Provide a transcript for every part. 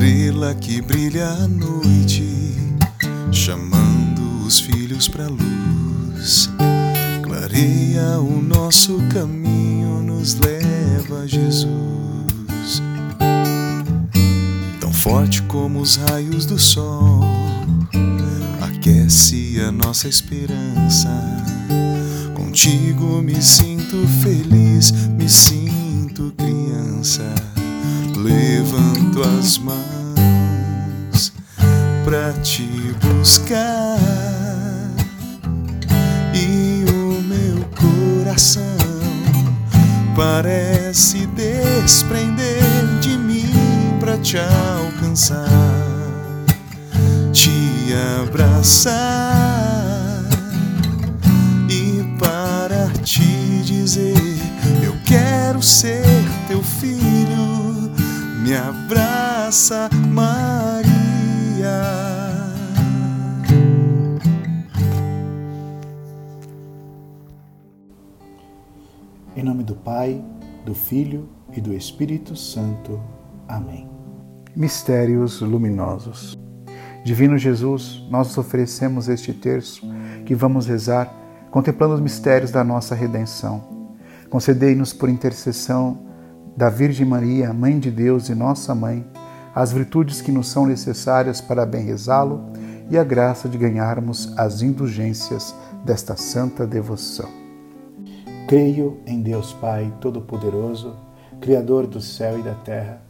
Estrela que brilha à noite, chamando os filhos para luz. Clareia o nosso caminho, nos leva a Jesus. Tão forte como os raios do sol, aquece a nossa esperança. Contigo me sinto feliz, me sinto criança levanto as mãos alcançar, te abraçar e para te dizer eu quero ser teu filho me abraça, Maria. Em nome do Pai, do Filho e do Espírito Santo. Amém. Mistérios luminosos. Divino Jesus, nós oferecemos este terço que vamos rezar contemplando os mistérios da nossa redenção. Concedei-nos por intercessão da Virgem Maria, Mãe de Deus e nossa Mãe, as virtudes que nos são necessárias para bem rezá-lo e a graça de ganharmos as indulgências desta santa devoção. Creio em Deus Pai Todo-Poderoso, Criador do céu e da terra,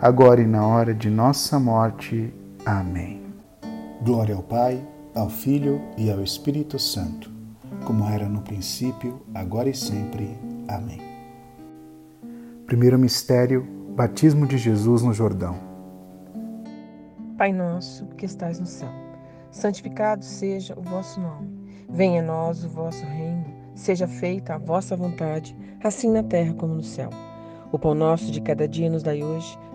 agora e na hora de nossa morte. Amém. Glória ao Pai, ao Filho e ao Espírito Santo, como era no princípio, agora e sempre. Amém. Primeiro mistério, batismo de Jesus no Jordão. Pai nosso, que estais no céu, santificado seja o vosso nome. Venha a nós o vosso reino. Seja feita a vossa vontade, assim na terra como no céu. O pão nosso de cada dia nos dai hoje.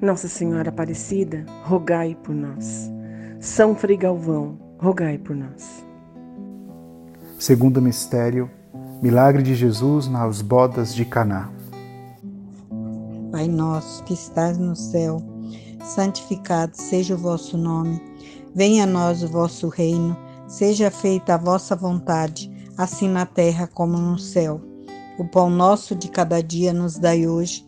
Nossa Senhora Aparecida, rogai por nós. São Frei Galvão, rogai por nós. Segundo mistério, milagre de Jesus nas bodas de Caná. Pai nosso que estás no céu, santificado seja o vosso nome. Venha a nós o vosso reino, seja feita a vossa vontade, assim na terra como no céu. O pão nosso de cada dia nos dai hoje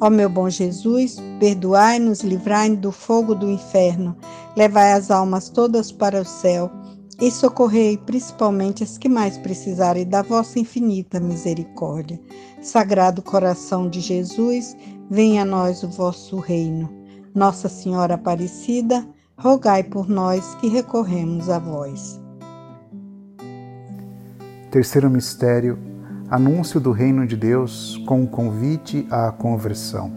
Ó meu bom Jesus, perdoai-nos, livrai-nos do fogo do inferno, levai as almas todas para o céu e socorrei principalmente as que mais precisarem da vossa infinita misericórdia. Sagrado coração de Jesus, venha a nós o vosso reino. Nossa Senhora Aparecida, rogai por nós que recorremos a vós. Terceiro mistério: anúncio do reino de Deus com o convite à conversão.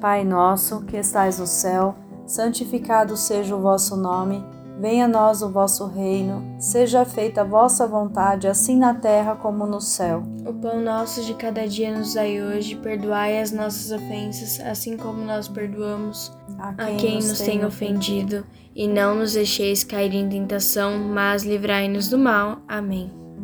Pai nosso, que estais no céu, santificado seja o vosso nome. Venha a nós o vosso reino, seja feita a vossa vontade, assim na terra como no céu. O pão nosso de cada dia nos dai hoje, perdoai as nossas ofensas, assim como nós perdoamos a quem, a quem nos, nos tem ofendido, e não nos deixeis cair em tentação, mas livrai-nos do mal. Amém.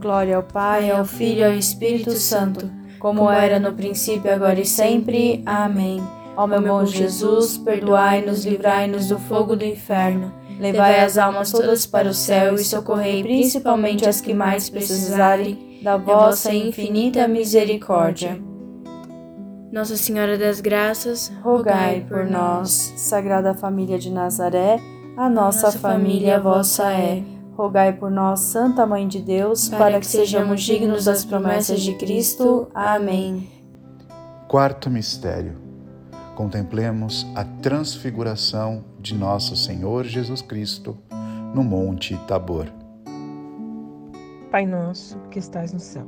Glória ao Pai, ao Filho e ao Espírito Santo como era no princípio, agora e sempre. Amém. Ó meu bom Jesus, perdoai-nos, livrai-nos do fogo do inferno, levai as almas todas para o céu e socorrei principalmente as que mais precisarem da vossa infinita misericórdia. Nossa Senhora das Graças, rogai por nós. Sagrada Família de Nazaré, a nossa, nossa família vossa é. Rogai por nós, Santa Mãe de Deus, para, para que sejamos dignos das promessas de Cristo. Amém. Quarto mistério. Contemplemos a transfiguração de nosso Senhor Jesus Cristo no Monte Tabor. Pai nosso, que estais no céu,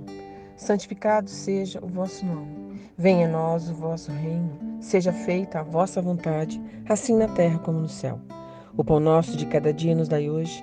santificado seja o vosso nome. Venha a nós o vosso reino, seja feita a vossa vontade, assim na terra como no céu. O pão nosso de cada dia nos dai hoje.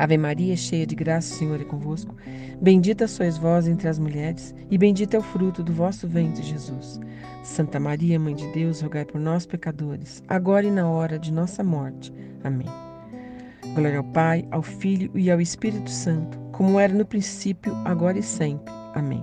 Ave Maria, cheia de graça, o Senhor é convosco. Bendita sois vós entre as mulheres, e bendito é o fruto do vosso ventre, Jesus. Santa Maria, Mãe de Deus, rogai por nós, pecadores, agora e na hora de nossa morte. Amém. Glória ao Pai, ao Filho e ao Espírito Santo, como era no princípio, agora e sempre. Amém.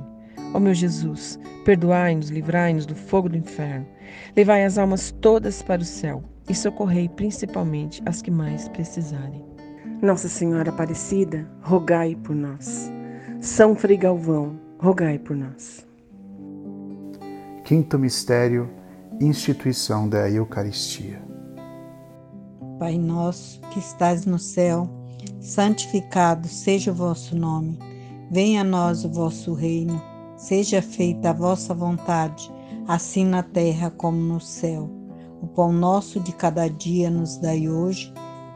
Ó meu Jesus, perdoai-nos, livrai-nos do fogo do inferno, levai as almas todas para o céu e socorrei principalmente as que mais precisarem. Nossa Senhora Aparecida, rogai por nós. São Frei Galvão, rogai por nós. Quinto mistério, instituição da Eucaristia. Pai nosso que estás no céu, santificado seja o vosso nome. Venha a nós o vosso reino. Seja feita a vossa vontade, assim na terra como no céu. O pão nosso de cada dia nos dai hoje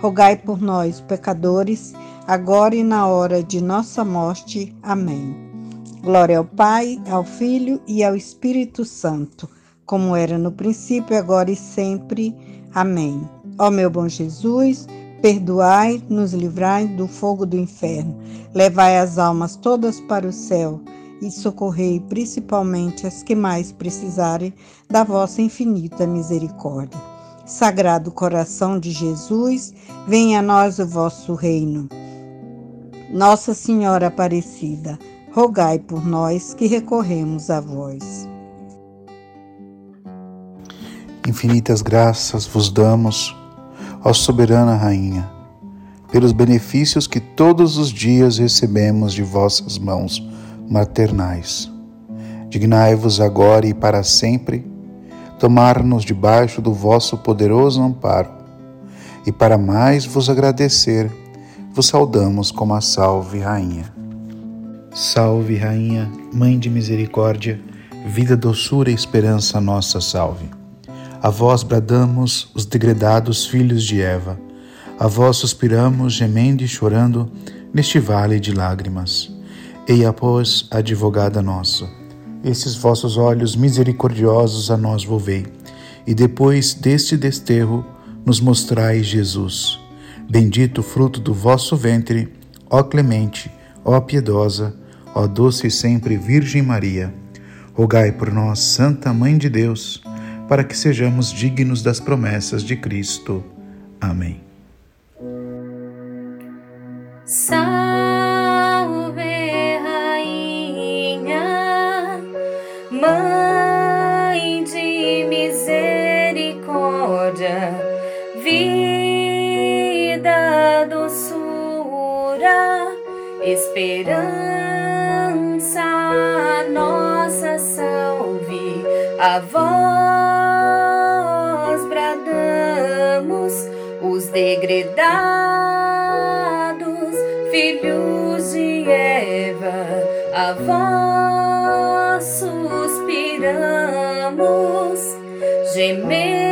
rogai por nós, pecadores, agora e na hora de nossa morte. Amém. Glória ao Pai, ao Filho e ao Espírito Santo, como era no princípio, agora e sempre. Amém. Ó meu bom Jesus, perdoai, nos livrai do fogo do inferno, levai as almas todas para o céu e socorrei principalmente as que mais precisarem da vossa infinita misericórdia. Sagrado coração de Jesus, venha a nós o vosso reino. Nossa Senhora Aparecida, rogai por nós que recorremos a vós. Infinitas graças vos damos, ó soberana Rainha, pelos benefícios que todos os dias recebemos de vossas mãos maternais. Dignai-vos agora e para sempre tomar-nos debaixo do vosso poderoso amparo. E para mais vos agradecer, vos saudamos como a Salve Rainha. Salve Rainha, Mãe de Misericórdia, vida, doçura e esperança nossa salve. A vós bradamos os degredados filhos de Eva, a vós suspiramos, gemendo e chorando, neste vale de lágrimas. Eia, pois, advogada nossa, esses vossos olhos misericordiosos a nós volvei, e depois deste desterro nos mostrai Jesus. Bendito o fruto do vosso ventre, ó clemente, ó piedosa, ó doce e sempre Virgem Maria. Rogai por nós, Santa Mãe de Deus, para que sejamos dignos das promessas de Cristo. Amém. Esperança, nossa salve, a vós bradamos os degredados filhos de Eva, a vós suspiramos, gemendo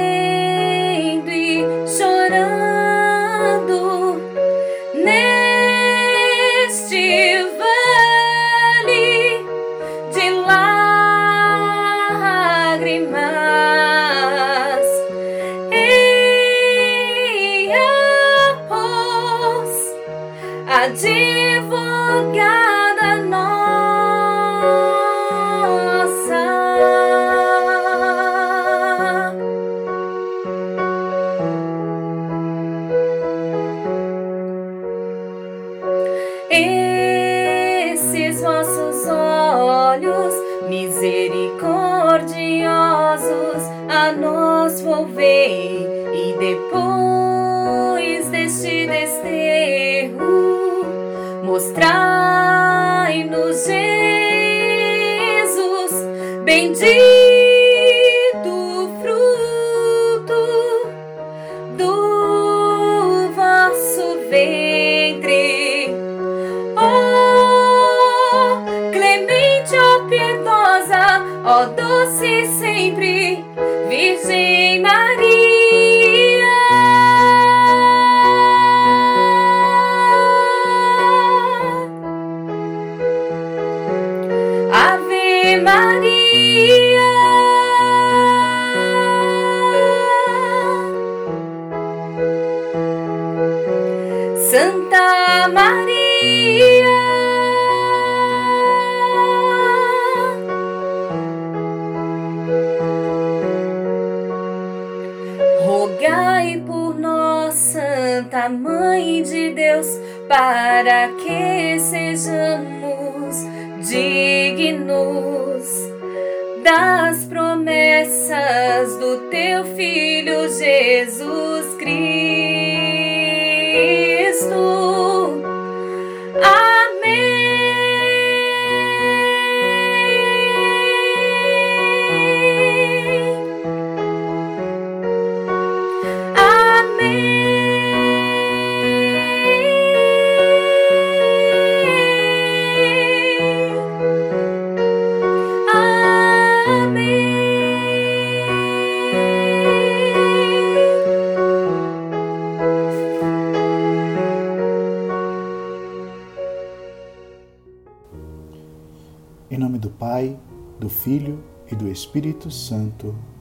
Espírito Santo.